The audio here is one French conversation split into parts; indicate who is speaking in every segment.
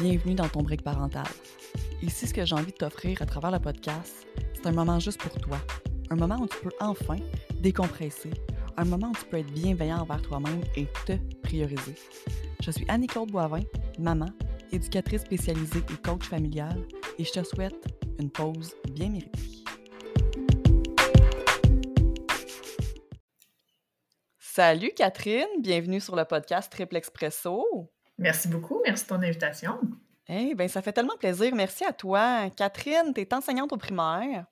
Speaker 1: bienvenue dans ton break parental. Ici, ce que j'ai envie de t'offrir à travers le podcast, c'est un moment juste pour toi. Un moment où tu peux enfin décompresser. Un moment où tu peux être bienveillant envers toi-même et te prioriser. Je suis Annie-Claude Boivin, maman, éducatrice spécialisée et coach familial, et je te souhaite une pause bien méritée. Salut Catherine, bienvenue sur le podcast Triple Expresso.
Speaker 2: Merci beaucoup, merci de ton invitation.
Speaker 1: Eh bien, ça fait tellement plaisir. Merci à toi. Catherine, tu es enseignante au primaire.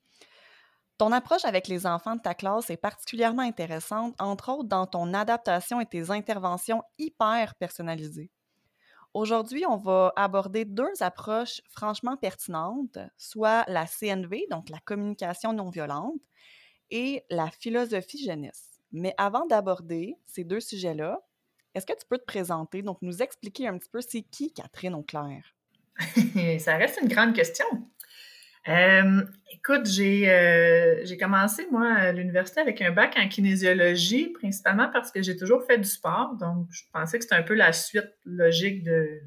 Speaker 1: Ton approche avec les enfants de ta classe est particulièrement intéressante, entre autres dans ton adaptation et tes interventions hyper personnalisées. Aujourd'hui, on va aborder deux approches franchement pertinentes, soit la CNV, donc la communication non violente, et la philosophie jeunesse. Mais avant d'aborder ces deux sujets-là, est-ce que tu peux te présenter, donc nous expliquer un petit peu c'est qui Catherine Auclair?
Speaker 2: Ça reste une grande question. Euh, écoute, euh, j'ai commencé, moi, à l'université avec un bac en kinésiologie, principalement parce que j'ai toujours fait du sport. Donc, je pensais que c'était un peu la suite logique de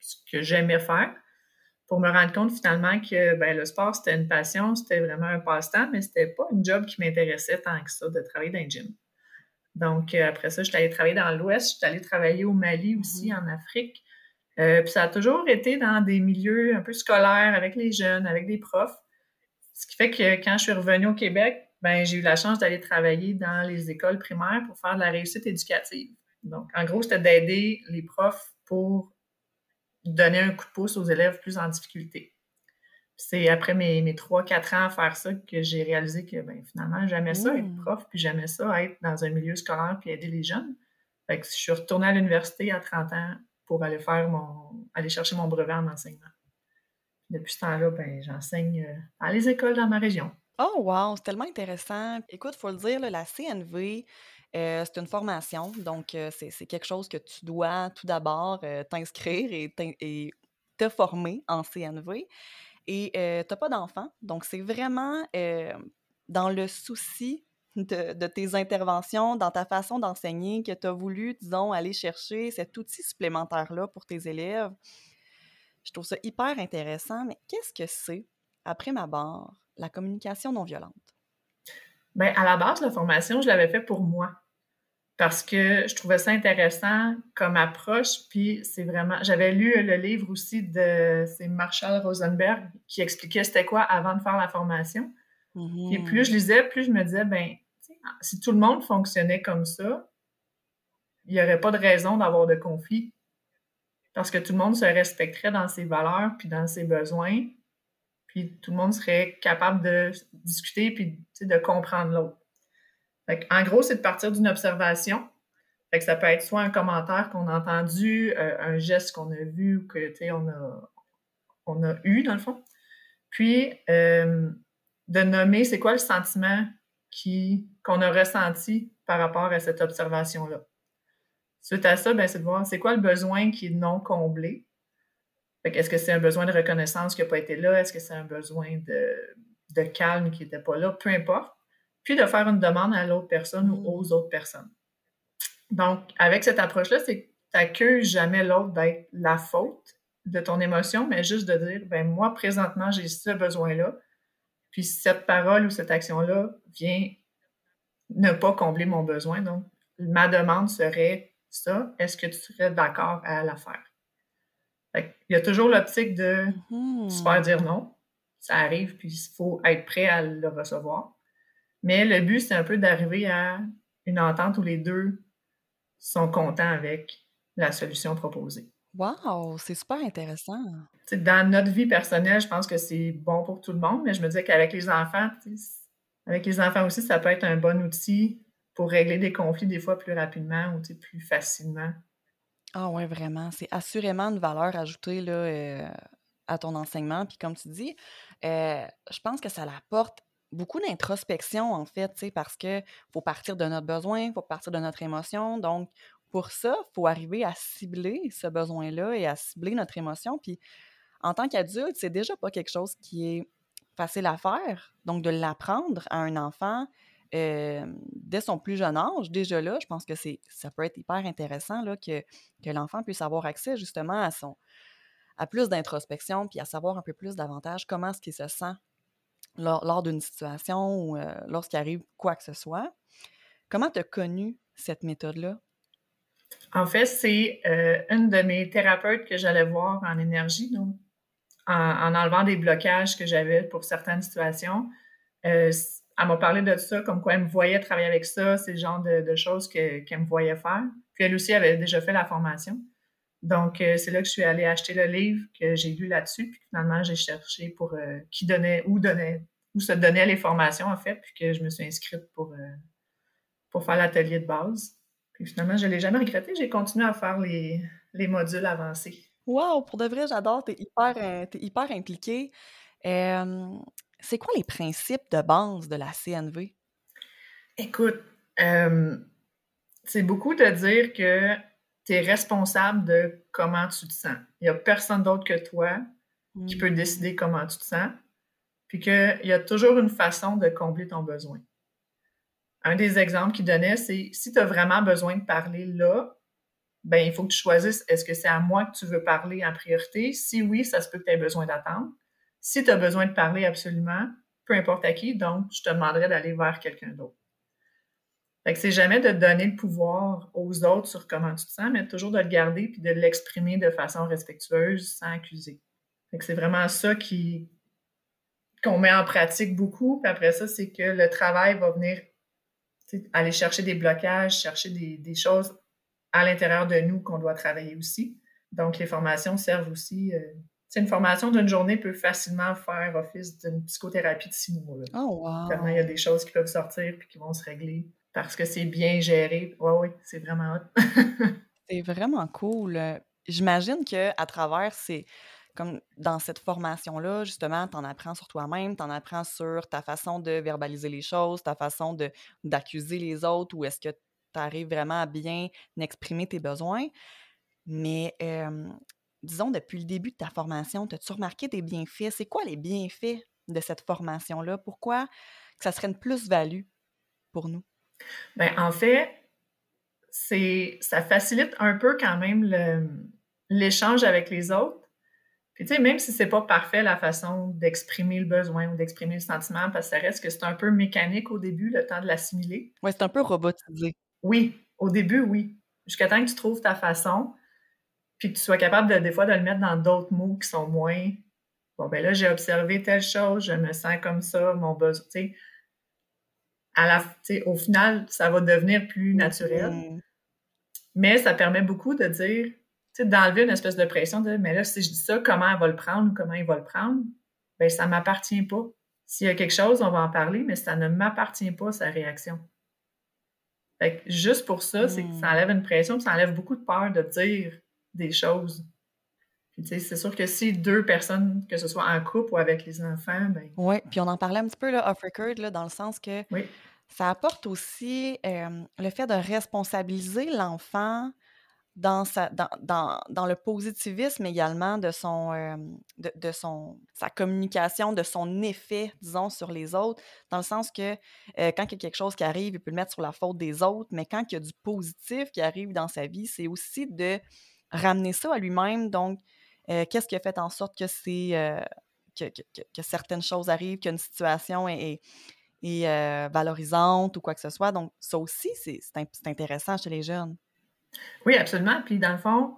Speaker 2: ce que j'aimais faire pour me rendre compte finalement que ben, le sport, c'était une passion, c'était vraiment un passe-temps, mais c'était pas une job qui m'intéressait tant que ça de travailler dans un gym. Donc, euh, après ça, je suis allée travailler dans l'Ouest, je suis allée travailler au Mali aussi, mm-hmm. en Afrique. Euh, puis ça a toujours été dans des milieux un peu scolaires, avec les jeunes, avec des profs. Ce qui fait que quand je suis revenue au Québec, ben j'ai eu la chance d'aller travailler dans les écoles primaires pour faire de la réussite éducative. Donc, en gros, c'était d'aider les profs pour donner un coup de pouce aux élèves plus en difficulté c'est après mes, mes 3-4 ans à faire ça que j'ai réalisé que ben, finalement, j'aimais ça être mmh. prof, puis j'aimais ça être dans un milieu scolaire puis aider les jeunes. Fait que je suis retournée à l'université à 30 ans pour aller faire mon aller chercher mon brevet en enseignement. Depuis ce temps-là, ben, j'enseigne euh, dans les écoles dans ma région.
Speaker 1: Oh wow, c'est tellement intéressant. Écoute, il faut le dire, la CNV, euh, c'est une formation, donc euh, c'est quelque chose que tu dois tout d'abord t'inscrire et, et, te former en CNV. Et tu n'as pas d'enfant, donc c'est vraiment dans le souci de, tes interventions, dans ta façon d'enseigner, que tu as voulu, disons, aller chercher cet outil supplémentaire-là pour tes élèves. Je trouve ça hyper intéressant, mais qu'est-ce que c'est, après ma barre, la communication non violente?
Speaker 2: Bien, à la base, la formation, je l'avais fait pour moi parce que je trouvais ça intéressant comme approche. Puis c'est vraiment. J'avais lu le livre aussi de c'est Marshall Rosenberg qui expliquait c'était quoi avant de faire la formation. Et mm-hmm. plus je lisais, plus je me disais, ben, si tout le monde fonctionnait comme ça, il n'y aurait pas de raison d'avoir de conflit. Parce que tout le monde se respecterait dans ses valeurs puis dans ses besoins. Puis tout le monde serait capable de discuter puis de comprendre l'autre en gros, c'est de partir d'une observation. Ça peut être soit un commentaire qu'on a entendu, euh, un geste qu'on a vu ou que on a, eu, dans le fond. Puis euh, de nommer c'est quoi le sentiment qu'on a ressenti par rapport à cette observation-là. Suite à ça, ben, c'est de voir c'est quoi le besoin qui est non comblé. Est-ce que c'est un besoin de reconnaissance qui n'a pas été là? Est-ce que c'est un besoin de calme qui n'était pas là? Peu importe puis de faire une demande à l'autre personne ou aux mm. autres personnes. Donc, avec cette approche-là, c'est que tu n'accuses jamais l'autre d'être la faute de ton émotion, mais juste de dire, ben moi, présentement, j'ai ce besoin-là, puis cette parole ou cette action-là vient ne pas combler mon besoin. Donc, ma demande serait ça, est-ce que tu serais d'accord à la faire? Il y a toujours l'optique de mm-hmm. se faire dire non. Ça arrive, puis il faut être prêt à le recevoir. Mais le but, c'est un peu d'arriver à une entente où les deux sont contents avec la solution proposée.
Speaker 1: Wow, c'est super intéressant.
Speaker 2: dans notre vie personnelle, je pense que c'est bon pour tout le monde, mais je me disais qu'avec les enfants, avec les enfants aussi, ça peut être un bon outil pour régler des conflits des fois plus rapidement ou plus facilement.
Speaker 1: Ah oui, vraiment. C'est assurément une valeur ajoutée là, euh, à ton enseignement. Puis comme tu dis, euh, je pense que ça l'apporte beaucoup d'introspection, en fait, parce que faut partir de notre besoin, il faut partir de notre émotion. Donc, pour ça, il faut arriver à cibler ce besoin-là et à cibler notre émotion. Puis, en tant qu'adulte, c'est déjà pas quelque chose qui est facile à faire. Donc, de l'apprendre à un enfant dès son plus jeune âge, déjà là, je pense que c'est ça peut être hyper intéressant là, que, que l'enfant puisse avoir accès justement à son, à plus d'introspection, puis à savoir un peu plus davantage comment est-ce qu'il se sent lors, d'une situation ou euh, lorsqu'il arrive quoi que ce soit. Comment tu as connu cette méthode-là?
Speaker 2: En fait, c'est euh, une de mes thérapeutes que j'allais voir en énergie, donc en, enlevant des blocages que j'avais pour certaines situations. Euh, elle m'a parlé de ça, comme quoi elle me voyait travailler avec ça, c'est le genre de, choses qu'elle me voyait faire. Puis elle aussi avait déjà fait la formation. Donc, euh, c'est là que je suis allée acheter le livre que j'ai lu là-dessus. Puis finalement, j'ai cherché pour euh, qui donnait, où donnait, où se donnait les formations, en fait, puis que je me suis inscrite pour, euh, pour faire l'atelier de base. Puis finalement, je ne l'ai jamais regretté. J'ai continué à faire les, les modules avancés.
Speaker 1: Wow! Pour de vrai, j'adore. Tu es hyper, es hyper impliquée. c'est quoi les principes de base de la CNV?
Speaker 2: Écoute, c'est beaucoup de dire que tu es responsable de comment tu te sens. Il n'y a personne d'autre que toi qui peut décider mm. comment tu te sens, puis qu'il y a toujours une façon de combler ton besoin. Un des exemples qu'il donnait, c'est si tu as vraiment besoin de parler là, ben il faut que tu choisisses est-ce que c'est à moi que tu veux parler en priorité? Si oui, ça se peut que tu aies besoin d'attendre. Si tu as besoin de parler absolument, peu importe à qui, donc je te demanderais d'aller vers quelqu'un d'autre. Fait que c'est jamais de donner le pouvoir aux autres sur comment tu te sens, mais toujours de le garder puis de l'exprimer de façon respectueuse sans accuser. Fait que c'est vraiment ça qui qu'on met en pratique beaucoup. Puis après ça, c'est que le travail va venir aller chercher des blocages, chercher des, choses à l'intérieur de nous qu'on doit travailler aussi. Donc, les formations servent aussi. Euh, une formation d'une journée peut facilement faire office d'une psychothérapie de six mois.
Speaker 1: Oh, wow.
Speaker 2: il y a des choses qui peuvent sortir puis qui vont se régler parce que c'est bien géré. Oui, oui, c'est vraiment hot.
Speaker 1: c'est vraiment cool. J'imagine qu'à travers ces. Comme dans cette formation-là, justement, tu en apprends sur toi-même, tu en apprends sur ta façon de verbaliser les choses, ta façon d'accuser les autres, ou est-ce que tu arrives vraiment à bien exprimer tes besoins. Mais disons, depuis le début de ta formation, as-tu remarqué des bienfaits? C'est quoi les bienfaits de cette formation-là? Pourquoi que ça serait une plus-value pour nous?
Speaker 2: Ben, en fait, c'est ça facilite un peu quand même l'échange avec les autres. Puis, tu sais, même si c'est pas parfait la façon d'exprimer le besoin ou d'exprimer le sentiment, parce que ça reste que c'est un peu mécanique au début, le temps de l'assimiler.
Speaker 1: Oui, c'est un peu robotisé.
Speaker 2: Oui, au début, oui. Jusqu'à temps que tu trouves ta façon, puis que tu sois capable, de, des fois, de le mettre dans d'autres mots qui sont moins. Bon, ben là, j'ai observé telle chose, je me sens comme ça, mon besoin. Tu sais, à la, au final, ça va devenir plus naturel. Mm-hmm. Mais ça permet beaucoup de dire, d'enlever une espèce de pression de mais là, si je dis ça, comment elle va le prendre ou comment il va le prendre? Bien, ça ne m'appartient pas. S'il y a quelque chose, on va en parler, mais ça ne m'appartient pas, sa réaction. Fait juste pour ça, c'est que ça mm. enlève une pression, ça enlève beaucoup de peur de dire des choses. C'est sûr que si deux personnes, que ce soit en couple ou avec les enfants, ben
Speaker 1: Oui, puis on en parlait un petit peu là, off record, là, dans le sens que
Speaker 2: oui.
Speaker 1: ça apporte aussi le fait de responsabiliser l'enfant dans, sa, dans, dans, dans le positivisme également de son, de, de, son sa communication, de son effet, disons, sur les autres, dans le sens que quand il y a quelque chose qui arrive, il peut le mettre sur la faute des autres, mais quand il y a du positif qui arrive dans sa vie, c'est aussi de ramener ça à lui-même. Donc, euh, qu'est-ce qui a fait en sorte que c'est euh, que, certaines choses arrivent, qu'une situation est, euh, valorisante ou quoi que ce soit? Donc, ça aussi, c'est intéressant chez les jeunes.
Speaker 2: Oui, absolument. Puis, dans le fond,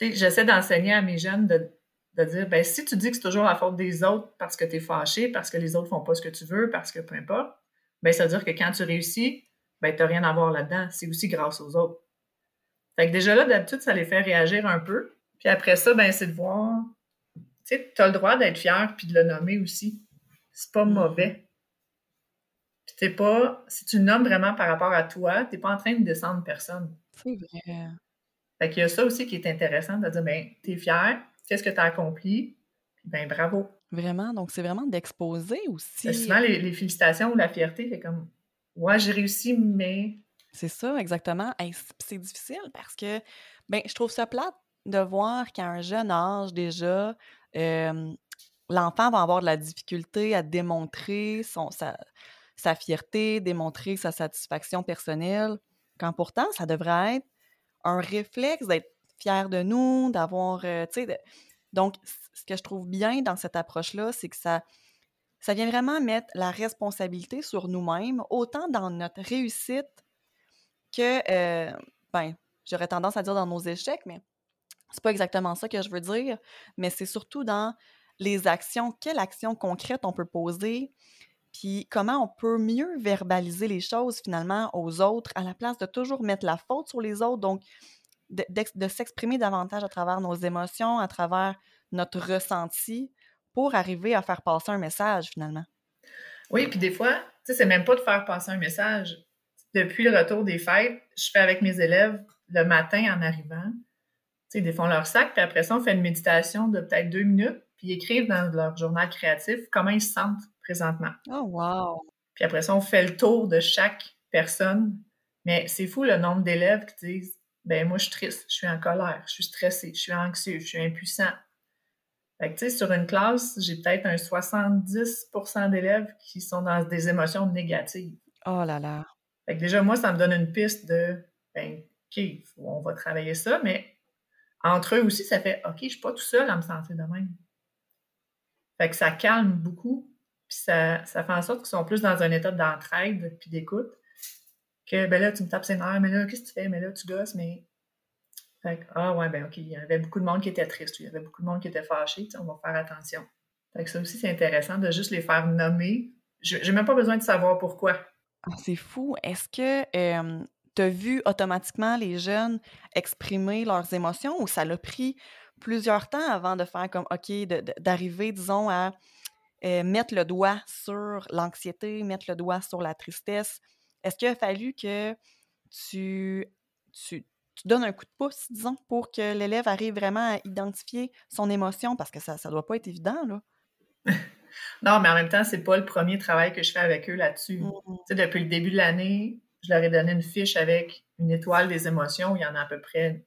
Speaker 2: j'essaie d'enseigner à mes jeunes de, dire ben, si tu dis que c'est toujours la faute des autres parce que tu es fâché, parce que les autres font pas ce que tu veux, parce que peu importe, ben, ça veut dire que quand tu réussis, ben, tu n'as rien à voir là-dedans. C'est aussi grâce aux autres. Fait que déjà là, d'habitude, ça les fait réagir un peu. Puis après ça, ben, c'est de voir. Tu sais, tu as le droit d'être fier puis de le nommer aussi. C'est pas mm. mauvais. Puis t'es pas. Si tu le nommes vraiment par rapport à toi, t'es pas en train de descendre personne.
Speaker 1: C'est vrai.
Speaker 2: Fait qu'il y a ça aussi qui est intéressant de dire, ben, t'es fier, qu'est-ce que tu as accompli, puis ben, bravo.
Speaker 1: Vraiment, donc c'est vraiment d'exposer aussi.
Speaker 2: souvent, les, les, félicitations ou la fierté, c'est comme, ouais, j'ai réussi, mais
Speaker 1: c'est ça, exactement. c'est difficile parce que, ben, je trouve ça plate de voir qu'à un jeune âge déjà, l'enfant va avoir de la difficulté à démontrer sa, fierté, démontrer sa satisfaction personnelle, quand pourtant, ça devrait être un réflexe d'être fier de nous, d'avoir, tu sais, Donc, ce que je trouve bien dans cette approche-là, c'est que ça, ça vient vraiment mettre la responsabilité sur nous-mêmes, autant dans notre réussite que, euh, ben, j'aurais tendance à dire dans nos échecs, mais c'est pas exactement ça que je veux dire, mais c'est surtout dans les actions, quelles actions concrètes on peut poser, puis comment on peut mieux verbaliser les choses finalement aux autres à la place de toujours mettre la faute sur les autres. Donc, de, s'exprimer davantage à travers nos émotions, à travers notre ressenti pour arriver à faire passer un message finalement.
Speaker 2: Oui, puis des fois, tu sais, c'est même pas de faire passer un message. Depuis le retour des fêtes, je fais avec mes élèves le matin en arrivant. Ils défont leur sac, puis après ça, on fait une méditation de peut-être deux minutes, puis ils écrivent dans leur journal créatif comment ils se sentent présentement.
Speaker 1: Oh, wow!
Speaker 2: Puis après ça, on fait le tour de chaque personne. Mais c'est fou le nombre d'élèves qui disent ben moi, je suis triste, je suis en colère, je suis stressée, je suis anxieux, je suis impuissant. Fait que, tu sais, sur une classe, j'ai peut-être un 70% d'élèves qui sont dans des émotions négatives.
Speaker 1: Oh là là.
Speaker 2: Fait que déjà, moi, ça me donne une piste de, ben, OK, on va travailler ça, mais entre eux aussi, ça fait, OK, je suis pas tout seul à me sentir de même. Fait que ça calme beaucoup, puis ça, ça fait en sorte qu'ils sont plus dans un état d'entraide puis d'écoute que ben là, tu me tapes ses nerfs, mais là, qu'est-ce que tu fais? Mais là, tu gosses, mais. Fait que, ah ouais, ben OK, il y avait beaucoup de monde qui était triste, il y avait beaucoup de monde qui était fâché, on va faire attention. Fait que ça aussi, c'est intéressant de juste les faire nommer. J'ai même pas besoin de savoir pourquoi.
Speaker 1: C'est fou. Est-ce que tu as vu automatiquement les jeunes exprimer leurs émotions ou ça l'a pris plusieurs temps avant de faire comme, OK, d'arriver, disons, à mettre le doigt sur l'anxiété, mettre le doigt sur la tristesse, est-ce qu'il a fallu que tu, tu, donnes un coup de pouce, disons, pour que l'élève arrive vraiment à identifier son émotion? Parce que ça ne doit pas être évident, là.
Speaker 2: non, mais en même temps, c'est pas le premier travail que je fais avec eux là-dessus. Mmh depuis le début de l'année, je leur ai donné une fiche avec une étoile des émotions. Il y en a à peu près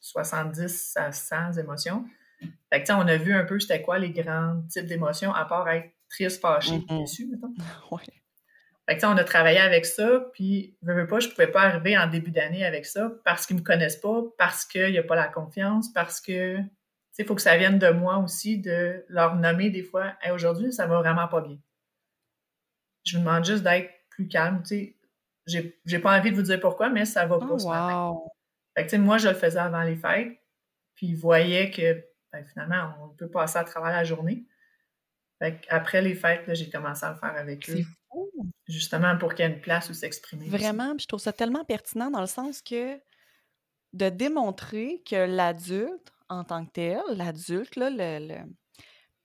Speaker 2: 70 à 100 émotions. Fait que, on a vu un peu c'était quoi les grands types d'émotions, à part être triste, fâché, mmh déçu, mettons.
Speaker 1: Ouais.
Speaker 2: Fait que, on a travaillé avec ça, puis je veux pas, je pouvais pas arriver en début d'année avec ça parce qu'ils me connaissent pas, parce qu'il n'y a pas la confiance, parce que il faut que ça vienne de moi aussi, de leur nommer des fois aujourd'hui, ça va vraiment pas bien. Je vous demande juste d'être plus calme. Tu sais, j'ai pas envie de vous dire pourquoi, mais ça va pas
Speaker 1: oh, wow.
Speaker 2: Fait que, moi, je le faisais avant les fêtes, puis ils voyaient que ben, finalement, on peut passer à travers la journée. Fait après les fêtes, j'ai commencé à le faire avec eux. Justement pour qu'il y ait une place où s'exprimer.
Speaker 1: Vraiment, je trouve ça tellement pertinent dans le sens que de démontrer que l'adulte, en tant que tel, l'adulte, le,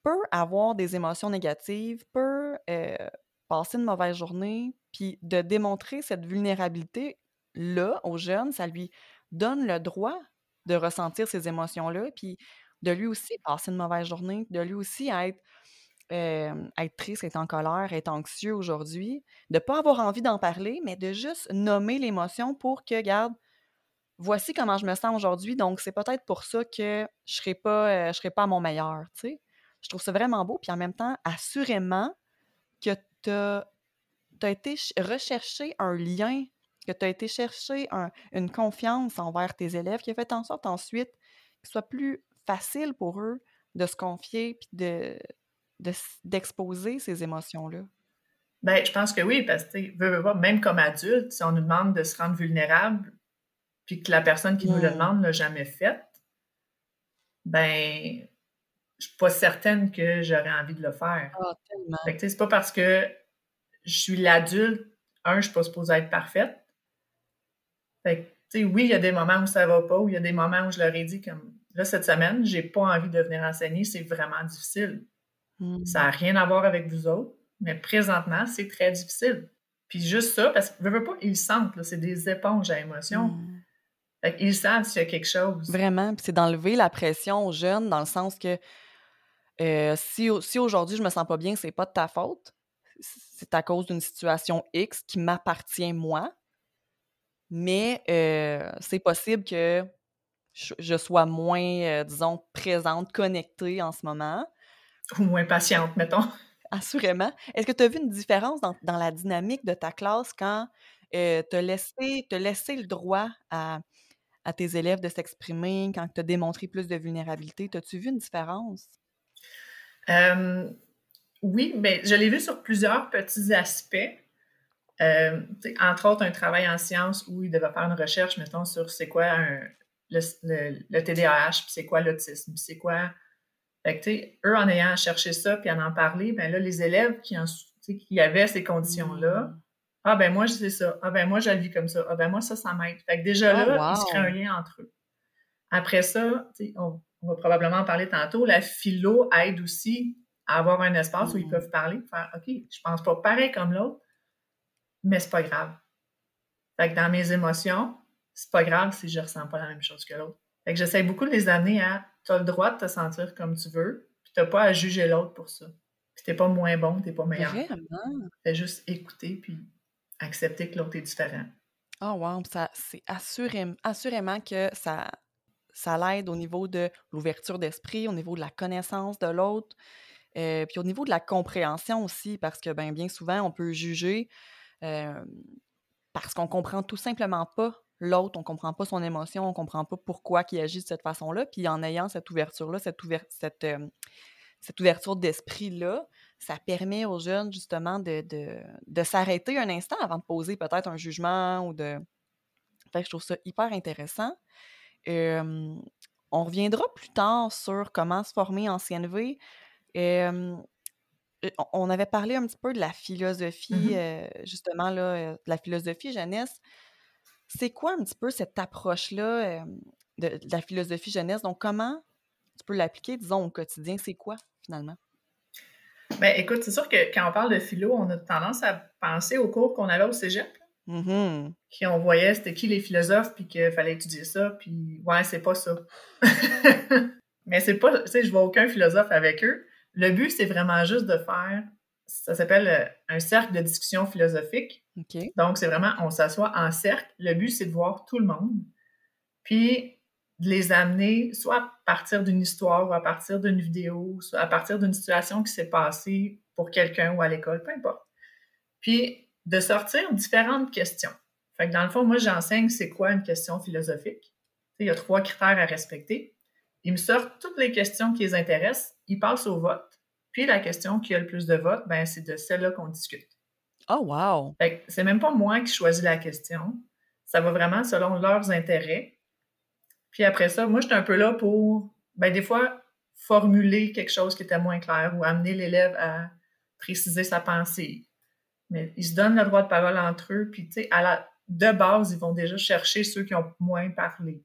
Speaker 1: peut avoir des émotions négatives, peut euh, passer une mauvaise journée, puis de démontrer cette vulnérabilité-là aux jeunes, ça lui donne le droit de ressentir ces émotions-là, puis de lui aussi passer une mauvaise journée, de lui aussi être être triste, être en colère, être anxieux aujourd'hui, de ne pas avoir envie d'en parler, mais de juste nommer l'émotion pour que, regarde, voici comment je me sens aujourd'hui, donc c'est peut-être pour ça que je ne serai, pas, je serai pas à mon meilleur, tu sais. Je trouve ça vraiment beau, puis en même temps, assurément que tu as, été rechercher un lien, que tu as été chercher une confiance envers tes élèves qui a fait en sorte ensuite que ce soit plus facile pour eux de se confier puis de, d'exposer ces émotions-là?
Speaker 2: Ben, je pense que oui, parce que même comme adulte, si on nous demande de se rendre vulnérable, puis que la personne qui nous le mmh. demande ne l'a jamais fait, ben, je suis pas certaine que j'aurais envie de le faire.
Speaker 1: Ah, tellement.
Speaker 2: c'est pas parce que je suis l'adulte, un, je suis pas supposée être parfaite. Fait que, oui, il y a des moments où ça va pas, ou il y a des moments où je leur ai dit comme là, cette semaine, j'ai pas envie de venir enseigner, c'est vraiment difficile. Ça n'a rien à voir avec vous autres, mais présentement, c'est très difficile. Puis juste ça, parce qu'ils ne veulent pas, ils sentent, c'est des éponges à émotions. Ils savent s'il y a quelque chose.
Speaker 1: Vraiment, c'est d'enlever la pression aux jeunes dans le sens que euh, si, si aujourd'hui je me sens pas bien, c'est pas de ta faute. C'est à cause d'une situation X qui m'appartient moi. Mais euh, c'est possible que je, sois moins, euh, disons, présente, connectée en ce moment
Speaker 2: ou moins patiente, mettons.
Speaker 1: Assurément. Est-ce que tu as vu une différence dans, la dynamique de ta classe quand tu as laissé, laissé le droit à, à tes élèves de s'exprimer, quand tu as démontré plus de vulnérabilité? As-tu vu une différence?
Speaker 2: Oui, mais je l'ai vu sur plusieurs petits aspects. Euh, entre autres, un travail en sciences où il devait faire une recherche, mettons, sur c'est quoi le, le, TDAH, puis c'est quoi l'autisme, puis c'est quoi. Fait que, eux, en ayant cherché ça, puis en en parler, ben là, les élèves qui, en, qui avaient ces conditions-là, mm. ah ben moi, je sais ça, ah ben moi, je le vis comme ça, ah ben moi, ça, ça m'aide. Fait que déjà oh, là, il se crée un lien entre eux. Après ça, on, on va probablement en parler tantôt, la philo aide aussi à avoir un espace où ils mm. peuvent parler, faire OK, je pense pas pareil comme l'autre, mais c'est pas grave. Fait que dans mes émotions, c'est pas grave si je ressens pas la même chose que l'autre. Fait que j'essaie beaucoup de les amener à tu as le droit de te sentir comme tu veux, puis t'as pas à juger l'autre pour ça. Puis t'es pas moins bon, t'es pas meilleur.
Speaker 1: Vraiment?
Speaker 2: Fais juste écouter puis accepter que l'autre est différent.
Speaker 1: Oh wow, ça c'est assurément, assurément que ça ça l'aide au niveau de l'ouverture d'esprit, au niveau de la connaissance de l'autre, euh, puis au niveau de la compréhension aussi, parce que ben, bien souvent, on peut juger parce qu'on comprend tout simplement pas l'autre, on comprend pas son émotion, on comprend pas pourquoi il agit de cette façon-là. Puis en ayant cette ouverture-là, cette, ouverture d'esprit-là, ça permet aux jeunes justement de, de, s'arrêter un instant avant de poser peut-être un jugement ou de. Fait je trouve ça hyper intéressant. On reviendra plus tard sur comment se former en CNV. Euh, on avait parlé un petit peu de la philosophie, mmh euh, justement, là, euh, de la philosophie jeunesse. C'est quoi un petit peu cette approche-là de, la philosophie jeunesse? Donc, comment tu peux l'appliquer, disons, au quotidien? C'est quoi, finalement?
Speaker 2: Ben, écoute, c'est sûr que quand on parle de philo, on a tendance à penser aux cours qu'on avait au cégep. Qui on voyait c'était qui les philosophes, puis qu'il fallait étudier ça, puis ouais, c'est pas ça. Mais c'est pas, tu sais, je vois aucun philosophe avec eux. Le but, c'est vraiment juste de faire, ça s'appelle euh, un cercle de discussion philosophique. Donc, c'est vraiment, on s'assoit en cercle. Le but, c'est de voir tout le monde, puis de les amener soit à partir d'une histoire ou à partir d'une vidéo, soit à partir d'une situation qui s'est passée pour quelqu'un ou à l'école, peu importe. Puis, de sortir différentes questions. Fait que dans le fond, moi, j'enseigne c'est quoi une question philosophique. Il y a trois critères à respecter. Ils me sortent toutes les questions qui les intéressent, ils passent au vote. Puis la question qui a le plus de votes, ben, c'est de celle-là qu'on discute.
Speaker 1: Oh, wow!
Speaker 2: c'est même pas moi qui choisis la question. Ça va vraiment selon leurs intérêts. Puis après ça, moi, je suis un peu là pour, ben, des fois, formuler quelque chose qui était moins clair ou amener l'élève à préciser sa pensée. Mais ils se donnent le droit de parole entre eux, puis, tu sais, à la, de base, ils vont déjà chercher ceux qui ont moins parlé.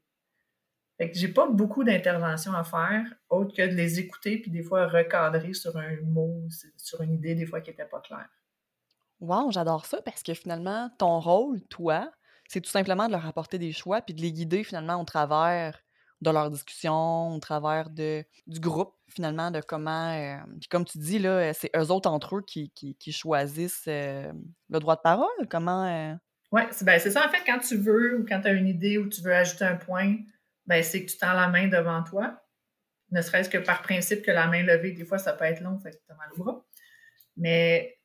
Speaker 2: Fait que j'ai pas beaucoup d'interventions à faire, autre que de les écouter puis des fois recadrer sur un mot, sur une idée des fois qui n'était pas claire.
Speaker 1: Wow, j'adore ça parce que finalement, ton rôle, toi, c'est tout simplement de leur apporter des choix puis de les guider finalement au travers de leur discussion, au travers de, du groupe, finalement, de comment. Euh, puis comme tu dis, là, c'est eux autres entre eux qui, qui, choisissent euh, le droit de parole. Comment. Euh?
Speaker 2: Oui, ben, c'est ça. En fait, quand tu veux ou quand tu as une idée ou tu veux ajouter un point, ben, c'est que tu tends la main devant toi. Ne serait-ce que par principe que la main levée, des fois, ça peut être long, fait que tu as mal au bras. Mais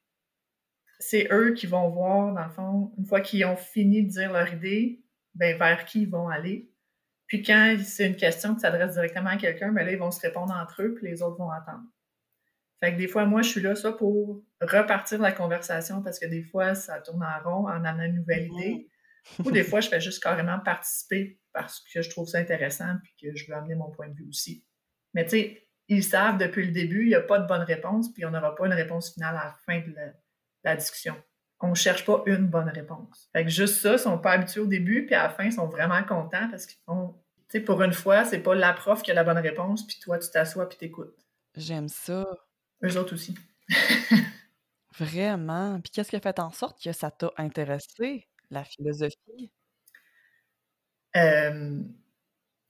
Speaker 2: c'est eux qui vont voir, dans le fond, une fois qu'ils ont fini de dire leur idée, ben, vers qui ils vont aller. Puis quand c'est une question qui s'adresse directement à quelqu'un, ben là, ils vont se répondre entre eux, puis les autres vont attendre. Fait que des fois, moi, je suis là, ça, pour repartir la conversation, parce que des fois, ça tourne en rond en amenant une nouvelle mm-hmm. idée. Ou des fois, je fais juste carrément participer parce que je trouve ça intéressant puis que je veux amener mon point de vue aussi. Mais tu sais, ils savent depuis le début, il n'y a pas de bonne réponse, puis on n'aura pas une réponse finale à la fin de la, discussion. On ne cherche pas une bonne réponse. Fait que juste ça, ils sont pas habitués au début, puis à la fin, ils sont vraiment contents parce qu'ils font. Tu sais, pour une fois, c'est pas la prof qui a la bonne réponse, puis toi, tu t'assois puis t'écoutes.
Speaker 1: J'aime ça.
Speaker 2: Eux autres aussi.
Speaker 1: Vraiment. Puis qu'est-ce qui a fait en sorte que ça t'a intéressé, la philosophie?
Speaker 2: Euh,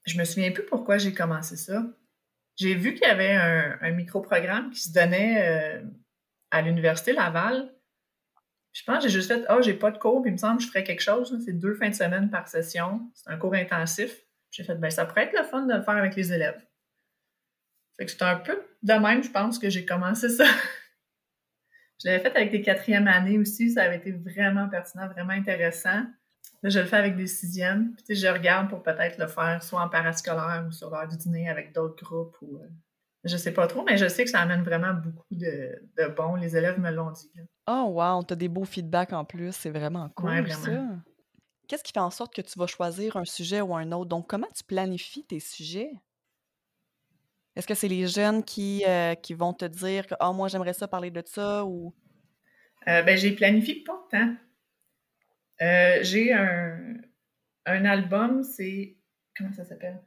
Speaker 2: je me souviens plus pourquoi j'ai commencé ça. J'ai vu qu'il y avait un, micro-programme qui se donnait euh, à l'Université Laval. Je pense que j'ai juste fait Ah, oh, j'ai pas de cours, puis il me semble que je ferais quelque chose. C'est deux fins de semaine par session. C'est un cours intensif. J'ai fait ben ça pourrait être le fun de le faire avec les élèves. Fait que c'est un peu de même, je pense, que j'ai commencé ça. je l'avais fait avec des quatrièmes années aussi. Ça avait été vraiment pertinent, vraiment intéressant. Là, je le fais avec des sixièmes. Puis, je regarde pour peut-être le faire soit en parascolaire ou sur l'heure du dîner avec d'autres groupes. Ou, euh, je sais pas trop, mais je sais que ça amène vraiment beaucoup de, de bons. Les élèves me l'ont dit.
Speaker 1: Oh, wow! Tu as des beaux feedbacks en plus. C'est vraiment cool, ça. Qu'est-ce qui fait en sorte que tu vas choisir un sujet ou un autre? Donc, comment tu planifies tes sujets? Est-ce que c'est les jeunes qui, euh, vont te dire que oh, moi, j'aimerais ça parler de ça ou.
Speaker 2: Euh, ben, j'ai planifié pas tant. Euh, j'ai un, album, c'est. Comment ça s'appelle?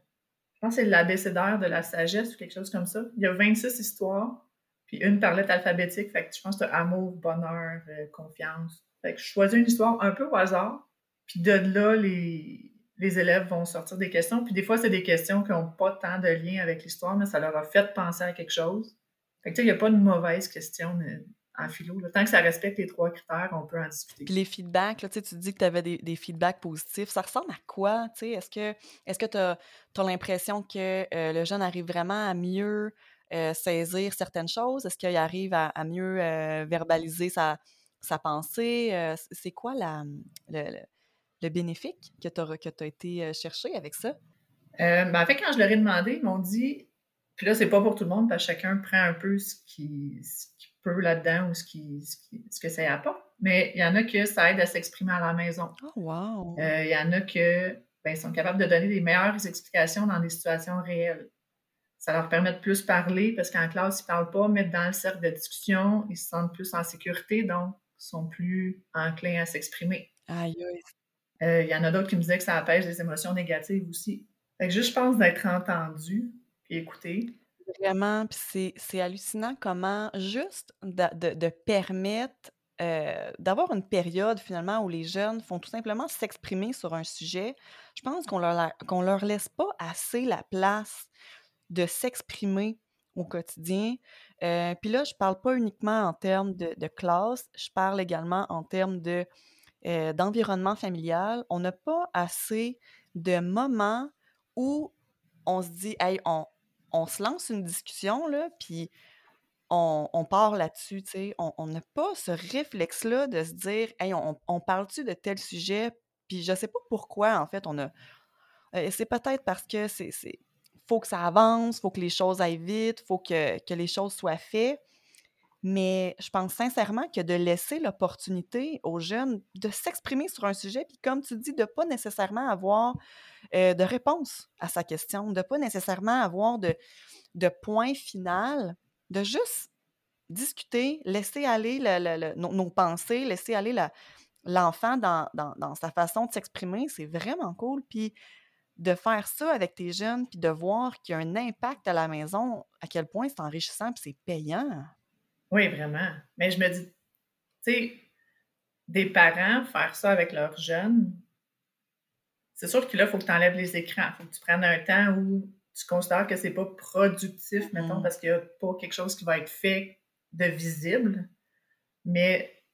Speaker 2: Je pense que c'est l'abécédaire de la sagesse ou quelque chose comme ça. Il y a 26 histoires, puis une par lettre alphabétique. Fait que je pense que amour, bonheur, confiance. Fait que je choisis une histoire un peu au hasard, puis de là, les, les élèves vont sortir des questions. Puis des fois, c'est des questions qui n'ont pas tant de lien avec l'histoire, mais ça leur a fait penser à quelque chose. Fait que il n'y a pas de mauvaise question en philo. Tant que ça respecte les trois critères, on peut en discuter.
Speaker 1: Puis les feedbacks, tu dis que tu avais des, feedbacks positifs. Ça ressemble à quoi? Est-ce que est-ce que tu as, l'impression que euh, le jeune arrive vraiment à mieux euh, saisir certaines choses? Est-ce qu'il arrive à, mieux euh, verbaliser sa, sa pensée? c'est quoi la, le bénéfique que tu as, as, été chercher avec ça?
Speaker 2: Euh, ben, en fait, quand je leur ai demandé, ils m'ont dit, puis là, c'est pas pour tout le monde, parce que chacun prend un peu ce qu'il peut là-dedans ou ce, qui, ce, que ça apporte. Mais il y en a que ça aide à s'exprimer à la maison.
Speaker 1: Oh, wow!
Speaker 2: Il y en a que ben, sont capables de donner des meilleures explications dans des situations réelles. Ça leur permet de plus parler parce qu'en classe, ils ne parlent pas, mais dans le cercle de discussion, ils se sentent plus en sécurité, donc sont plus enclins à s'exprimer.
Speaker 1: Aïe,
Speaker 2: euh, il y en a d'autres qui me disaient que ça apaise les émotions négatives aussi. Fait que juste, je pense, d'être entendu puis écouté.
Speaker 1: Vraiment, puis c'est hallucinant comment juste de, permettre euh, d'avoir une période finalement où les jeunes font tout simplement s'exprimer sur un sujet. Je pense qu'on leur, qu'on leur laisse pas assez la place de s'exprimer au quotidien. Euh, puis là, je parle pas uniquement en termes de, classe, je parle également en termes de euh, d'environnement familial, on n'a pas assez de moments où on se dit, hey, on, se lance une discussion, là, puis on, part là-dessus. On n'a pas ce réflexe-là de se dire, hey, on, parle-tu de tel sujet? Puis je sais pas pourquoi, en fait, on a. Euh, c'est peut-être parce que c'est. faut que ça avance, faut que les choses aillent vite, faut que les choses soient faites. Mais je pense sincèrement que de laisser l'opportunité aux jeunes de s'exprimer sur un sujet, puis comme tu dis, de ne pas nécessairement avoir de réponse à sa question, de ne pas nécessairement avoir de, de point final, de juste discuter, laisser aller nos, pensées, laisser aller l'enfant dans, dans, sa façon de s'exprimer, c'est vraiment cool. Puis de faire ça avec tes jeunes, puis de voir qu'il y a un impact à la maison, à quel point c'est enrichissant, puis c'est payant.
Speaker 2: Oui, vraiment. Mais je me dis, tu sais, des parents faire ça avec leurs jeunes, c'est sûr que là, il faut que tu enlèves les écrans. Il faut que tu prennes un temps où tu considères que c'est pas productif, mettons, parce qu'il n'y a pas quelque chose qui va être fait de visible. Mais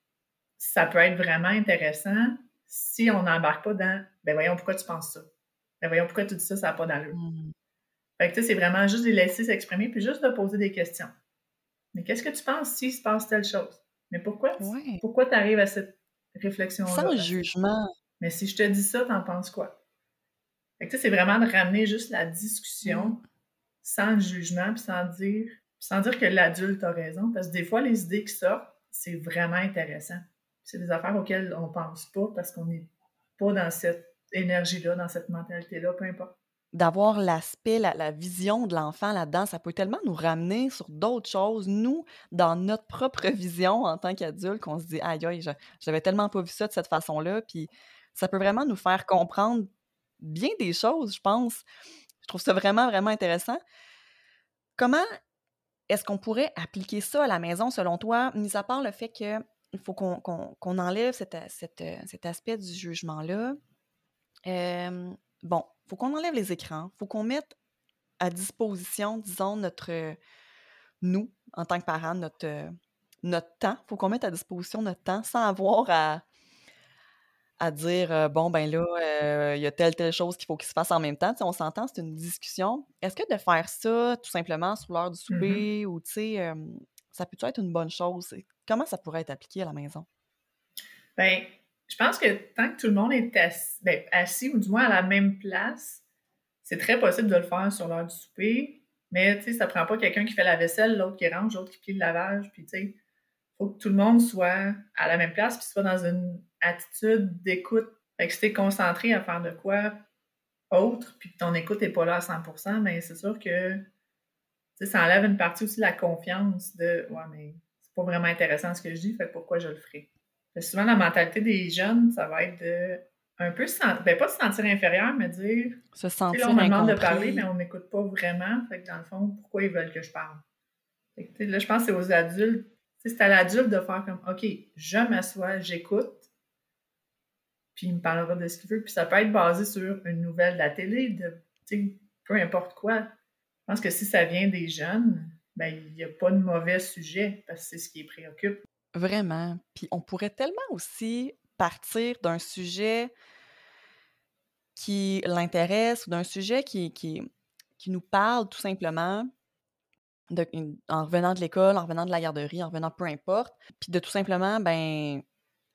Speaker 2: ça peut être vraiment intéressant si on n'embarque pas dans Ben voyons pourquoi tu penses ça? Ben voyons pourquoi tu dis ça, ça n'a pas d'allure? Mm-hmm. Fait que tu sais, c'est vraiment juste de laisser s'exprimer puis juste de poser des questions. Mais qu'est-ce que tu penses s'il se passe telle chose? Mais pourquoi, pourquoi tu arrives à cette réflexion-là?
Speaker 1: Sans jugement.
Speaker 2: Mais si je te dis ça, t'en penses quoi? Fait que c'est vraiment de ramener juste la discussion mm. sans jugement, puis sans dire, sans dire que l'adulte a raison. Parce que des fois, les idées qui sortent, c'est vraiment intéressant. C'est des affaires auxquelles on pense pas parce qu'on n'est pas dans cette énergie-là, dans cette mentalité-là, peu importe
Speaker 1: d'avoir l'aspect, la, vision de l'enfant là-dedans, ça peut tellement nous ramener sur d'autres choses, nous, dans notre propre vision en tant qu'adulte, qu'on se dit, aïe, aïe, j'avais tellement pas vu ça de cette façon-là, puis ça peut vraiment nous faire comprendre bien des choses, je pense. Je trouve ça vraiment, vraiment intéressant. Comment est-ce qu'on pourrait appliquer ça à la maison, selon toi, mis à part le fait qu'il faut qu'on enlève cet, cet, aspect du jugement-là? bon, faut qu'on enlève les écrans, faut qu'on mette à disposition, disons, notre nous, en tant que parents, notre, notre temps. faut qu'on mette à disposition notre temps sans avoir à, à dire euh, bon, ben là, euh, il y a telle, telle chose qu'il faut qu'il se fasse en même temps. on s'entend, c'est une discussion. Est-ce que de faire ça tout simplement sur l'heure du souper ou, tu sais, ça peut être une bonne chose? Comment ça pourrait être appliqué à la maison?
Speaker 2: Ben, je pense que tant que tout le monde est ben, assis, ou du moins à la même place, c'est très possible de le faire sur l'heure du souper. Mais tu sais, ça prend pas quelqu'un qui fait la vaisselle, l'autre qui range, l'autre qui plie le lavage. Puis tu sais, faut que tout le monde soit à la même place, puis soit dans une attitude d'écoute. Fait que si concentré à faire de quoi autre, puis que ton écoute n'est pas là à 100%, mais c'est sûr que ça enlève une partie aussi de la confiance de Ouais, mais c'est pas vraiment intéressant ce que je dis, fait pourquoi je le ferai? Souvent, la mentalité des jeunes, ça va être de un peu, ben, pas se sentir inférieur, mais dire.
Speaker 1: Se sentir.
Speaker 2: on me demande de parler, mais on m'écoute pas vraiment. Fait que dans le fond, pourquoi ils veulent que je parle? là, je pense que c'est aux adultes. C'est à l'adulte de faire comme OK, je m'assois, j'écoute, puis il me parlera de ce qu'il veut. Puis ça peut être basé sur une nouvelle de la télé, de peu importe quoi. Je pense que si ça vient des jeunes, ben il n'y a pas de mauvais sujet parce que c'est ce qui les préoccupe.
Speaker 1: Vraiment. Puis on pourrait tellement aussi partir d'un sujet qui l'intéresse ou d'un sujet qui, nous parle tout simplement en revenant de l'école, en revenant de la garderie, en revenant peu importe, puis de tout simplement ben,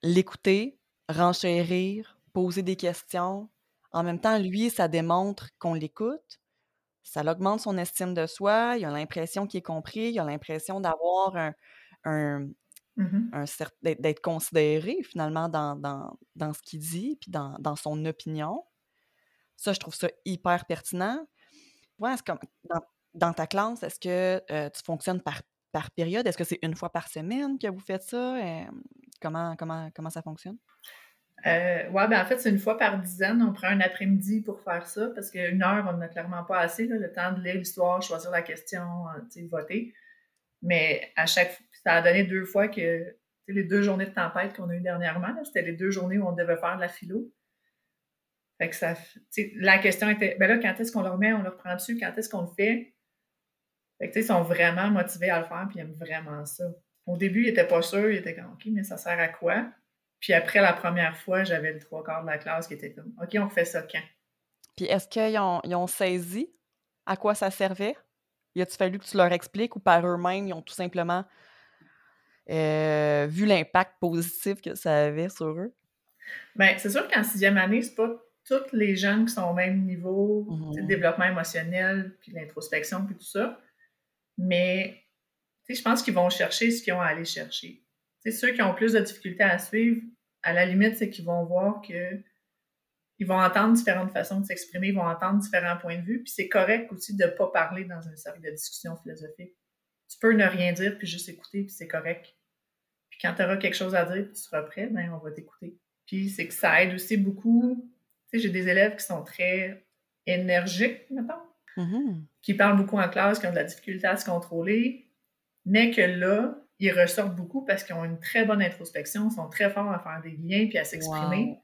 Speaker 1: l'écouter, renchérir, poser des questions. En même temps, lui, ça démontre qu'on l'écoute, ça augmente son estime de soi, il a l'impression qu'il est compris, il a l'impression d'avoir un,
Speaker 2: Mmh
Speaker 1: d'être considéré finalement dans, dans, ce qu'il dit, puis dans, dans, son opinion. Ça, je trouve ça hyper pertinent. Ouais, comme dans, dans, ta classe, est-ce que tu fonctionnes par, par période? Est-ce que c'est une fois par semaine que vous faites ça? comment, comment, comment ça fonctionne?
Speaker 2: Euh, ouais, ben en fait, c'est une fois par dizaine. On prend un après-midi pour faire ça parce qu'une heure, on n'a clairement pas assez. le temps de lire l'histoire, choisir la question, voter. Mais à chaque ça a donné deux fois que les deux journées de tempête qu'on a eues dernièrement, c'était les deux journées où on devait faire de la philo. Fait que ça, la question était, ben là, quand est-ce qu'on le remet, on le reprend dessus, quand est-ce qu'on le fait? Fait que, ils sont vraiment motivés à le faire, puis ils aiment vraiment ça. Au début, ils n'étaient pas sûrs, ils étaient comme, OK, mais ça sert à quoi? Puis après la première fois, j'avais le trois quarts de la classe qui était comme, OK, on fait ça quand?
Speaker 1: Puis est-ce qu'ils ont, ils ont saisi à quoi ça servait? Y a-t-il fallu que tu leur expliques ou par eux-mêmes, ils ont tout simplement euh, vu l'impact positif que ça avait sur eux?
Speaker 2: Bien, c'est sûr qu'en sixième année, c'est pas tous les jeunes qui sont au même niveau, le mmh développement émotionnel, puis l'introspection, puis tout ça. Mais je pense qu'ils vont chercher ce qu'ils ont à aller chercher. C'est ceux qui ont plus de difficultés à suivre, à la limite, c'est qu'ils vont voir que ils vont entendre différentes façons de s'exprimer, ils vont entendre différents points de vue, puis c'est correct aussi de ne pas parler dans un cercle de discussion philosophique. Tu peux ne rien dire, puis juste écouter, puis c'est correct. Puis quand tu auras quelque chose à dire, puis tu seras prêt, ben on va t'écouter. Puis c'est que ça aide aussi beaucoup. Tu sais, j'ai des élèves qui sont très énergiques, mettons,
Speaker 1: mm-hmm.
Speaker 2: qui parlent beaucoup en classe, qui ont de la difficulté à se contrôler, mais que là, ils ressortent beaucoup parce qu'ils ont une très bonne introspection, sont très forts à faire des liens puis à s'exprimer.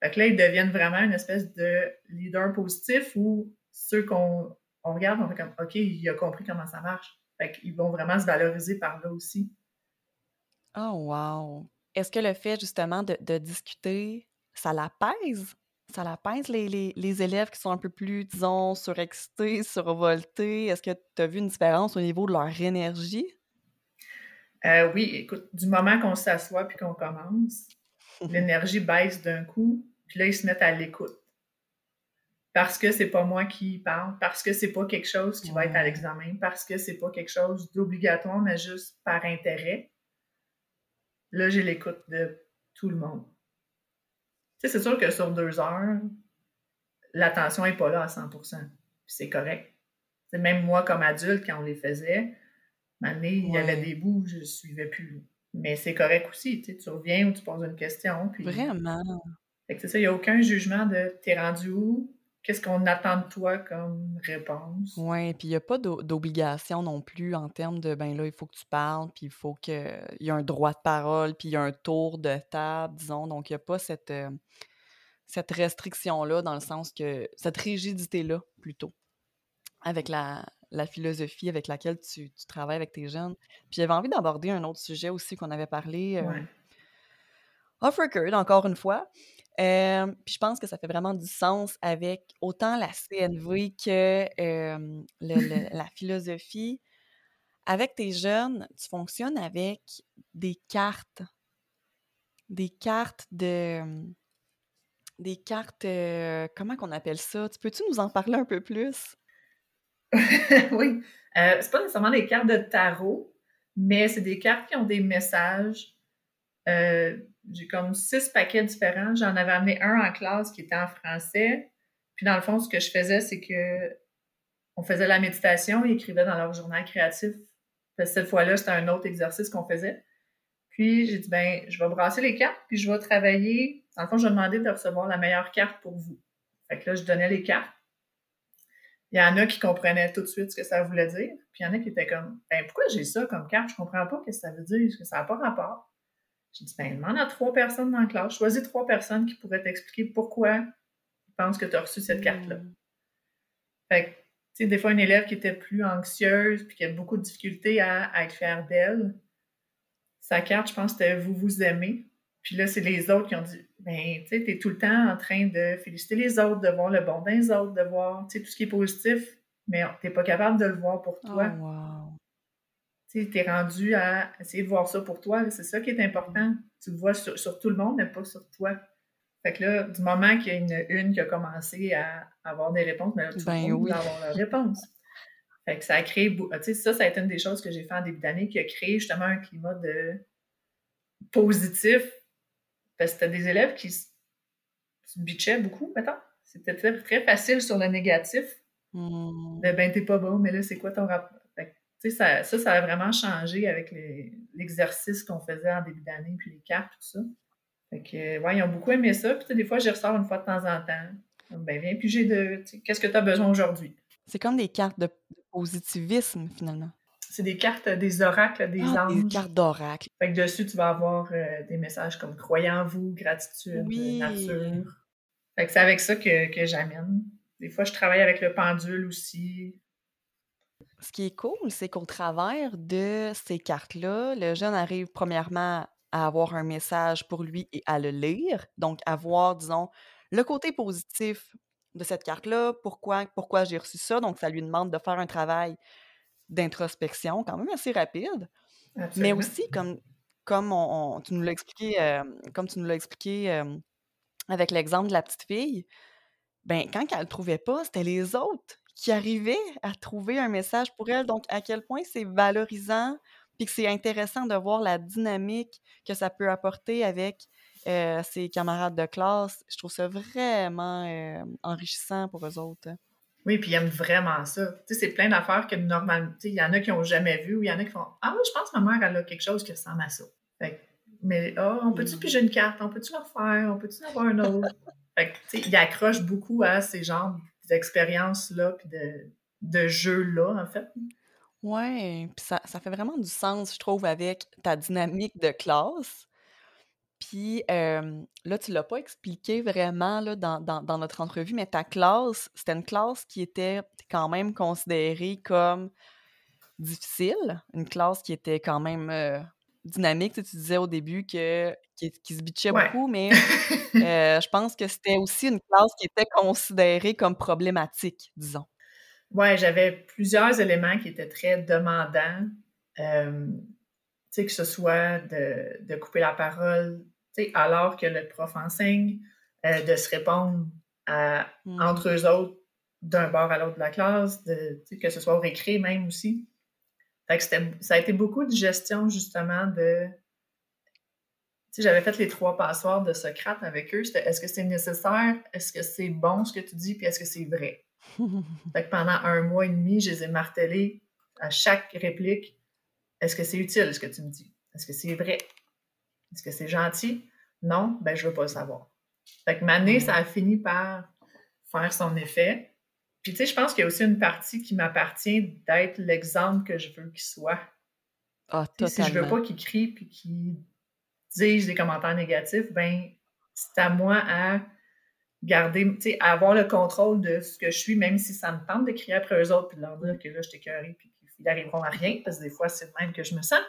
Speaker 2: Fait que là, ils deviennent vraiment une espèce de leader positif où ceux qu'on on regarde, on fait comme OK, il a compris comment ça marche. Fait qu'ils vont vraiment se valoriser par là aussi.
Speaker 1: Oh wow! Est-ce que le fait justement de, discuter, ça l'apaise? Ça l'apaise les, les, les, élèves qui sont un peu plus, disons, surexcités, survoltés? Est-ce que tu as vu une différence au niveau de leur énergie?
Speaker 2: Euh, oui, écoute, du moment qu'on s'assoit puis qu'on commence, l'énergie baisse d'un coup. Puis là, ils se mettent à l'écoute. Parce que c'est pas moi qui parle, parce que c'est pas quelque chose qui va être à l'examen, parce que c'est pas quelque chose d'obligatoire, mais juste par intérêt. Là, j'ai l'écoute de tout le monde. Tu sais, c'est sûr que sur deux heures, l'attention n'est pas là à 100 Puis c'est correct. C'est même moi, comme adulte, quand on les faisait, il y avait des bouts, je ne suivais plus. Mais c'est correct aussi. Tu reviens ou tu poses une question. Puis...
Speaker 1: Vraiment
Speaker 2: c'est ça, il n'y a aucun jugement de t'es rendu où, qu'est-ce qu'on attend de toi comme réponse?
Speaker 1: Oui, puis il n'y a pas d'obligation non plus en termes de ben là, il faut que tu parles, puis il faut qu'il y ait un droit de parole, puis il y a un tour de table, disons. Donc, il n'y a pas cette, euh, cette restriction-là, dans le sens que cette rigidité-là, plutôt, avec la, philosophie avec laquelle tu, travailles avec tes jeunes. Puis j'avais envie d'aborder un autre sujet aussi qu'on avait parlé. Euh, off record, encore une fois puis je pense que ça fait vraiment du sens avec autant la CNV que la philosophie. Avec tes jeunes, tu fonctionnes avec des cartes. des cartes de. Des cartes. euh, comment qu'on appelle ça? Tu peux-tu nous en parler un peu plus?
Speaker 2: oui. Euh, c'est pas nécessairement des cartes de tarot, mais c'est des cartes qui ont des messages. Euh, j'ai comme six paquets différents. J'en avais amené un en classe qui était en français. Puis dans le fond, ce que je faisais, c'est que on faisait la méditation, ils écrivaient dans leur journal créatif. Cette fois-là, c'était un autre exercice qu'on faisait. Puis j'ai dit, ben, je vais brasser les cartes, puis je vais travailler. Dans le fond, je vais demander de recevoir la meilleure carte pour vous. Fait que là, je donnais les cartes. Il y en a qui comprenaient tout de suite ce que ça voulait dire. Puis il y en a qui étaient comme, ben, pourquoi j'ai ça comme carte? Je comprends pas ce que ça veut dire, parce que ça n'a pas rapport. J'ai dit, ben, demande à trois personnes dans la classe. Choisis trois personnes qui pourraient t'expliquer pourquoi ils pensent que tu as reçu cette carte-là.
Speaker 1: Hmm.
Speaker 2: Fait que, tu sais, des fois, une élève qui était plus anxieuse puis qui a beaucoup de difficultés à, à être fière d'elle, sa carte, je pense, c'était vous vous aimez. Puis là, c'est les autres qui ont dit, ben, tu sais, t'es tout le temps en train de féliciter les autres, de voir le bon les autres, de voir, tu sais, tout ce qui est positif, mais t'es pas capable de le voir pour
Speaker 1: Oh,
Speaker 2: toi.
Speaker 1: wow.
Speaker 2: Tu t'es rendu à essayer de voir ça pour toi. C'est ça qui est important. Tu le vois sur, sur tout le monde, mais pas sur toi. Fait que là, du moment qu'il y a une, une qui a commencé à avoir des réponses, mais là, tout
Speaker 1: Ben
Speaker 2: le monde
Speaker 1: oui.
Speaker 2: va avoir leur réponse. Fait que ça a créé, tu sais, ça, ça a été une des choses que j'ai fait en début d'année qui a créé justement un climat de positif. Parce que c'était des élèves qui se bitchaient beaucoup, mettons. C'était très, très facile sur le négatif. De, ben, t'es pas bon, mais là, c'est quoi ton rapport? Fait que, tu sais, ça, ça, ça a vraiment changé avec l'exercice qu'on faisait en début d'année, puis les cartes, tout ça. Fait que, ouais, ils ont beaucoup aimé ça. Puis, tu sais, des fois, j'y ressors une fois de temps en temps. Ben, viens, puis j'ai de. Qu'est-ce que tu as besoin aujourd'hui?
Speaker 1: C'est comme des cartes de positivisme, finalement.
Speaker 2: C'est des cartes, des oracles, des
Speaker 1: Ah, des
Speaker 2: anges.
Speaker 1: cartes d'oracle.
Speaker 2: Fait que dessus, tu vas avoir euh, des messages comme croyez en vous, gratitude,
Speaker 1: Oui.
Speaker 2: nature. Fait que c'est avec ça que, que j'amène. Des fois, je travaille avec le pendule aussi.
Speaker 1: Ce qui est cool, c'est qu'au travers de ces cartes-là, le jeune arrive premièrement à avoir un message pour lui et à le lire. Donc, à voir, disons, le côté positif de cette carte-là, pourquoi, pourquoi j'ai reçu ça. Donc, ça lui demande de faire un travail d'introspection quand même assez rapide. Mais aussi, comme, comme on, on- tu nous l'as expliqué, euh, comme tu nous l'as expliqué euh, avec l'exemple de la petite fille, ben, quand elle ne le trouvait pas, c'était les autres qui arrivaient à trouver un message pour elle. Donc, à quel point c'est valorisant, puis que c'est intéressant de voir la dynamique que ça peut apporter avec euh, ses camarades de classe. Je trouve ça vraiment euh, enrichissant pour eux autres. hein.
Speaker 2: Oui, puis ils aiment vraiment ça. Tu sais, c'est plein d'affaires que normalement, il y en a qui n'ont jamais vu ou il y en a qui font Ah je pense que ma mère, elle a quelque chose qui ressemble à ça. Fait mais, ah, on peut-tu piger une carte? On peut-tu la refaire? On peut-tu en avoir une autre? fait tu sais, ils accrochent beaucoup à ces genres d'expériences-là, puis de, de jeux-là, en fait.
Speaker 1: Ouais, puis ça, ça fait vraiment du sens, je trouve, avec ta dynamique de classe. Puis là, tu l'as pas expliqué vraiment là, dans, dans- dans notre entrevue, mais ta classe, c'était une classe qui était quand même considérée comme difficile, une classe qui était quand même euh, dynamique. Tu sais, tu disais au début que qui, qui se bitchait
Speaker 2: Ouais.
Speaker 1: beaucoup, mais euh, je pense que c'était aussi une classe qui était considérée comme problématique, disons.
Speaker 2: Ouais, j'avais plusieurs éléments qui étaient très demandants. Euh, que ce soit de, de couper la parole, alors que le prof enseigne, euh, de se répondre à, entre eux autres d'un bord à l'autre de la classe, de, que ce soit au récré même aussi. Fait que c'était- ça a été beaucoup de gestion justement de... Tu sais, j'avais fait les trois passoires de Socrate avec eux. C'était est-ce que c'est nécessaire? Est-ce que c'est bon ce que tu dis? Puis est-ce que c'est vrai? Fait que pendant un mois et demi, je les ai martelés à chaque réplique. Est-ce que c'est utile ce que tu me dis? Est-ce que c'est vrai? Est-ce que c'est gentil? Non? Ben, je veux pas le savoir. Fait que Mané,
Speaker 1: Ouais.
Speaker 2: ça a fini par faire son effet. Puis, tu sais, je pense qu'il y a aussi une partie qui m'appartient d'être l'exemple que je veux qu'il soit.
Speaker 1: Ah,
Speaker 2: sais, si je veux
Speaker 1: totalement.
Speaker 2: pas qu'il crie puis qu'il dise des commentaires négatifs, ben, c'est à moi à garder, tu sais, à avoir le contrôle de ce que je suis, même si ça me tente de crier après eux autres puis de leur dire que là, je t'écœurée puis qu'ils n'arriveront à rien, parce que des fois, c'est le même que je me sens.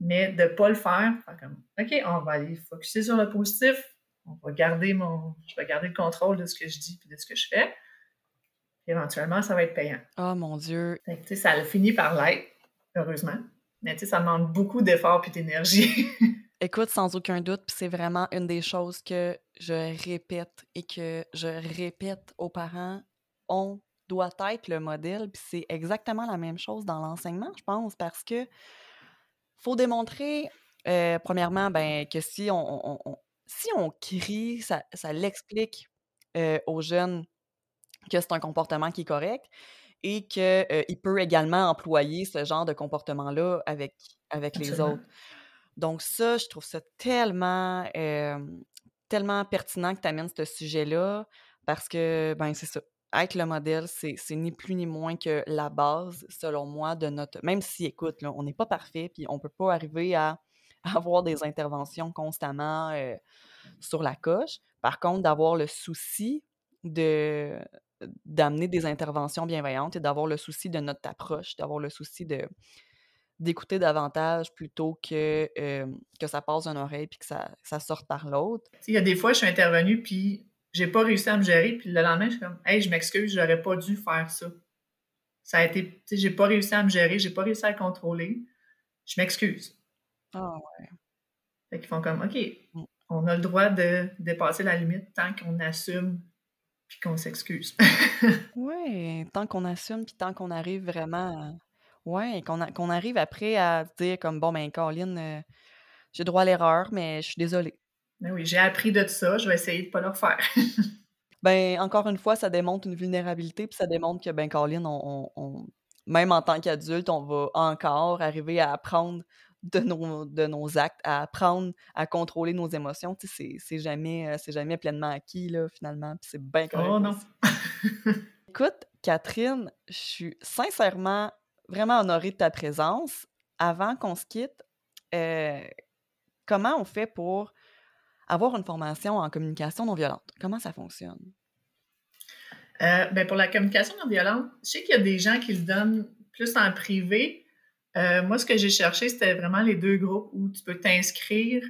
Speaker 2: Mais de pas le faire, faire comme, OK, on va aller focuser sur le positif, on va garder mon, je vais garder le contrôle de ce que je dis puis de ce que je fais. Éventuellement, ça va être payant.
Speaker 1: Oh mon Dieu.
Speaker 2: Fait que, tu sais, ça a fini par l'être, heureusement. Mais tu sais, ça demande beaucoup d'efforts puis d'énergie.
Speaker 1: Écoute, sans aucun doute, puis c'est vraiment une des choses que je répète et que je répète aux parents, on doit être le modèle, puis c'est exactement la même chose dans l'enseignement, je pense, parce que faut démontrer, euh, premièrement, ben, que si on, si on crie, ça, ça l'explique euh, aux jeunes que c'est un comportement qui est correct et qu'il euh, peut également employer ce genre de comportement-là avec, avec les autres. Donc ça, je trouve ça tellement, tellement pertinent que tu amènes ce sujet-là parce que, ben c'est ça. Être le modèle, c'est ni plus ni moins que la base, selon moi, de notre... Même si, écoute, là, on n'est pas parfait, puis on peut pas arriver à, avoir des interventions constamment sur la coche. Par contre, d'avoir le souci de d'amener des interventions bienveillantes et d'avoir le souci de notre approche, d'avoir le souci de d'écouter davantage plutôt que, que ça passe d'une oreille puis que ça, ça sorte par l'autre.
Speaker 2: Il y a des fois, je suis intervenue puis j'ai pas réussi à me gérer, puis le lendemain, je suis comme, hey, je m'excuse, j'aurais pas dû faire ça. Ça a été, tu j'ai pas réussi à me gérer, j'ai pas réussi à contrôler. Je m'excuse.
Speaker 1: Ah ouais.
Speaker 2: Fait qu'ils font comme, OK, mmh. on a le droit de dépasser la limite tant qu'on assume puis qu'on s'excuse.
Speaker 1: oui, tant qu'on assume puis tant qu'on arrive vraiment à Ouais, qu'on arrive après à dire comme bon ben Caroline, euh, j'ai droit à l'erreur, mais je suis désolée.
Speaker 2: Ben oui, j'ai appris de ça, je vais essayer de pas le refaire.
Speaker 1: ben encore une fois, ça démontre une vulnérabilité, puis ça démontre que ben Caroline, on, même en tant qu'adulte, on va encore arriver à apprendre de nos, de nos actes, à apprendre à contrôler nos émotions. Tu sais, c'est jamais, euh, jamais pleinement acquis, là, finalement. Puis c'est bien correct.
Speaker 2: Oh non!
Speaker 1: Écoute, Catherine, je suis sincèrement vraiment honorée de ta présence. Avant qu'on se quitte, euh, comment on fait pour avoir une formation en communication non violente? Comment ça fonctionne?
Speaker 2: Euh, ben pour la communication non violente, je sais qu'il y a des gens qui le donnent plus en privé. Euh, moi, ce que j'ai cherché, c'était vraiment les deux groupes où tu peux t'inscrire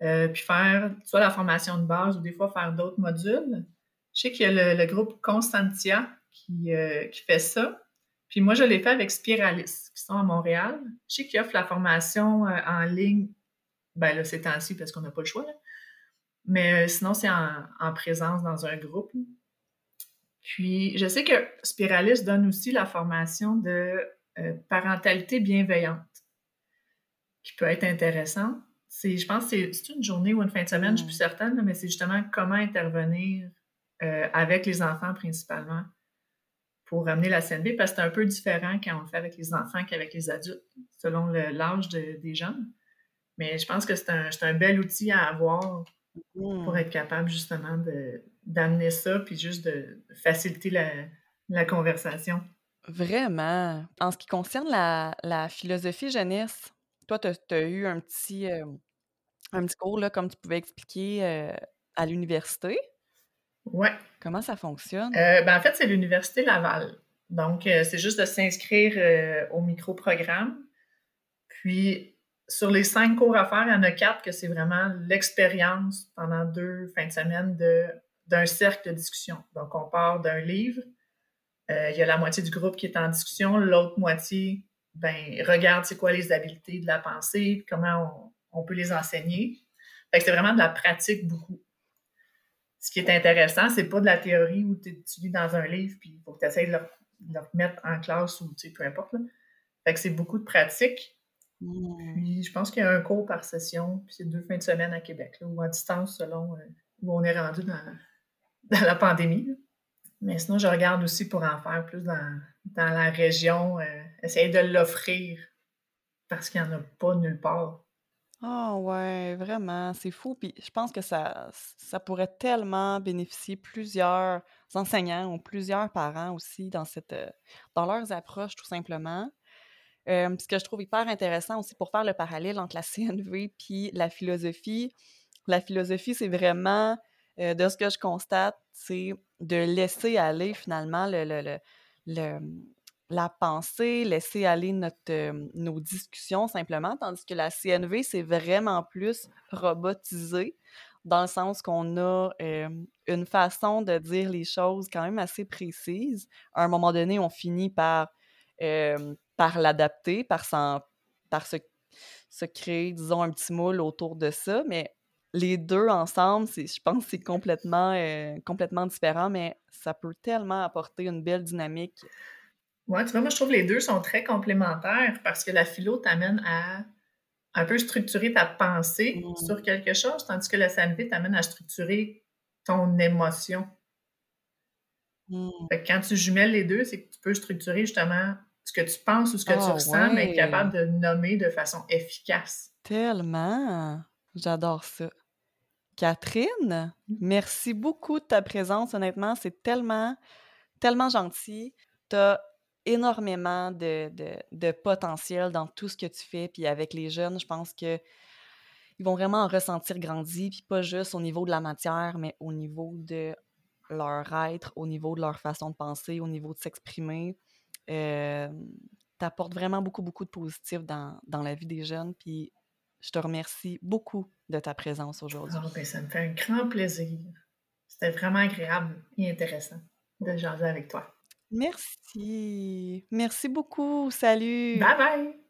Speaker 2: puis faire soit la formation de base ou des fois faire d'autres modules. Je sais qu'il y a le, groupe Constantia qui, qui fait ça. Puis moi, je l'ai fait avec Spiralis, qui sont à Montréal. Je sais qu'ils offrent la formation euh, en ligne. Ben là, c'est ainsi parce qu'on n'a pas le choix. Mais euh, sinon, c'est en, présence dans un groupe. Puis, je sais que Spiralis donne aussi la formation de euh, parentalité bienveillante, qui peut être intéressante. C'est, je pense que c'est une journée ou une fin de semaine, je suis plus mm. certaine, mais c'est justement comment intervenir avec les enfants principalement pour ramener la CNV parce que c'est un peu différent quand on le fait avec les enfants qu'avec les adultes, selon l'âge des jeunes. Mais je pense que c'est un, bel outil à avoir pour être capable justement d'amener ça puis juste de faciliter la, conversation.
Speaker 1: Vraiment. En ce qui concerne la, philosophie jeunesse, toi, tu as, eu un petit, euh, un petit cours, là, comme tu pouvais expliquer, euh, à l'université.
Speaker 2: Ouais.
Speaker 1: Comment ça fonctionne?
Speaker 2: Euh, ben, en fait, c'est l'Université Laval. Donc, c'est juste de s'inscrire au micro-programme. Puis, sur les cinq cours à faire, il y en a quatre que c'est vraiment l'expérience pendant deux fins de semaine d'un cercle de discussion. Donc, on part d'un livre. Il y a la moitié du groupe qui est en discussion. L'autre moitié, ben, regarde c'est quoi les habiletés de la pensée, comment on, on peut les enseigner. Fait que c'est vraiment de la pratique beaucoup ce qui est intéressant, c'est pas de la théorie où tu lis dans un livre puis il faut que tu essaies de le, mettre en classe ou peu importe. Fait que c'est beaucoup de pratique. Mmh. Puis je pense qu'il y a un cours par session, puis c'est deux fins de semaine à Québec, ou à distance selon euh, où on est rendu dans, la pandémie. Mais sinon, je regarde aussi pour en faire plus dans, la région, euh, essayer de l'offrir parce qu'il n'y en a pas nulle part.
Speaker 1: Ah ouais, vraiment, c'est fou. Puis je pense que ça, ça pourrait tellement bénéficier plusieurs enseignants ou plusieurs parents aussi dans cette, euh, dans leurs approches, tout simplement. Euh, ce que je trouve hyper intéressant aussi pour faire le parallèle entre la CNV puis la philosophie. La philosophie, c'est vraiment, euh, de ce que je constate, c'est de laisser aller finalement le, le, le la pensée, laisser aller notre, euh, nos discussions simplement, tandis que la CNV, c'est vraiment plus robotisé, dans le sens qu'on a une façon de dire les choses quand même assez précise. À un moment donné, on finit par, par l'adapter, par, par se se créer, disons, un petit moule autour de ça, mais les deux ensemble, je pense que c'est complètement, euh, complètement différent, mais ça peut tellement apporter une belle dynamique.
Speaker 2: Ouais, tu vois, moi, je trouve que les deux sont très complémentaires parce que la philo t'amène à un peu structurer ta pensée mmh. sur quelque chose, tandis que la CNV t'amène à structurer ton émotion. Mmh. quand tu jumelles les deux, c'est que tu peux structurer justement ce que tu penses ou ce que tu ah, ressens, mais être capable de nommer de façon efficace.
Speaker 1: Tellement! J'adore ça. Catherine, mmh. merci beaucoup de ta présence. Honnêtement, c'est tellement, tellement gentil. Tu as énormément de, de, potentiel dans tout ce que tu fais. Puis avec les jeunes, je pense que ils vont vraiment en ressentir grandi, puis pas juste au niveau de la matière, mais au niveau de leur être, au niveau de leur façon de penser, au niveau de s'exprimer. Euh, tu apportes vraiment beaucoup, beaucoup de positif dans, dans la vie des jeunes. Puis je te remercie beaucoup de ta présence aujourd'hui.
Speaker 2: Oh, ça me fait un grand plaisir. C'était vraiment agréable et intéressant de jaser avec toi.
Speaker 1: Merci. Merci beaucoup. Salut.
Speaker 2: Bye bye.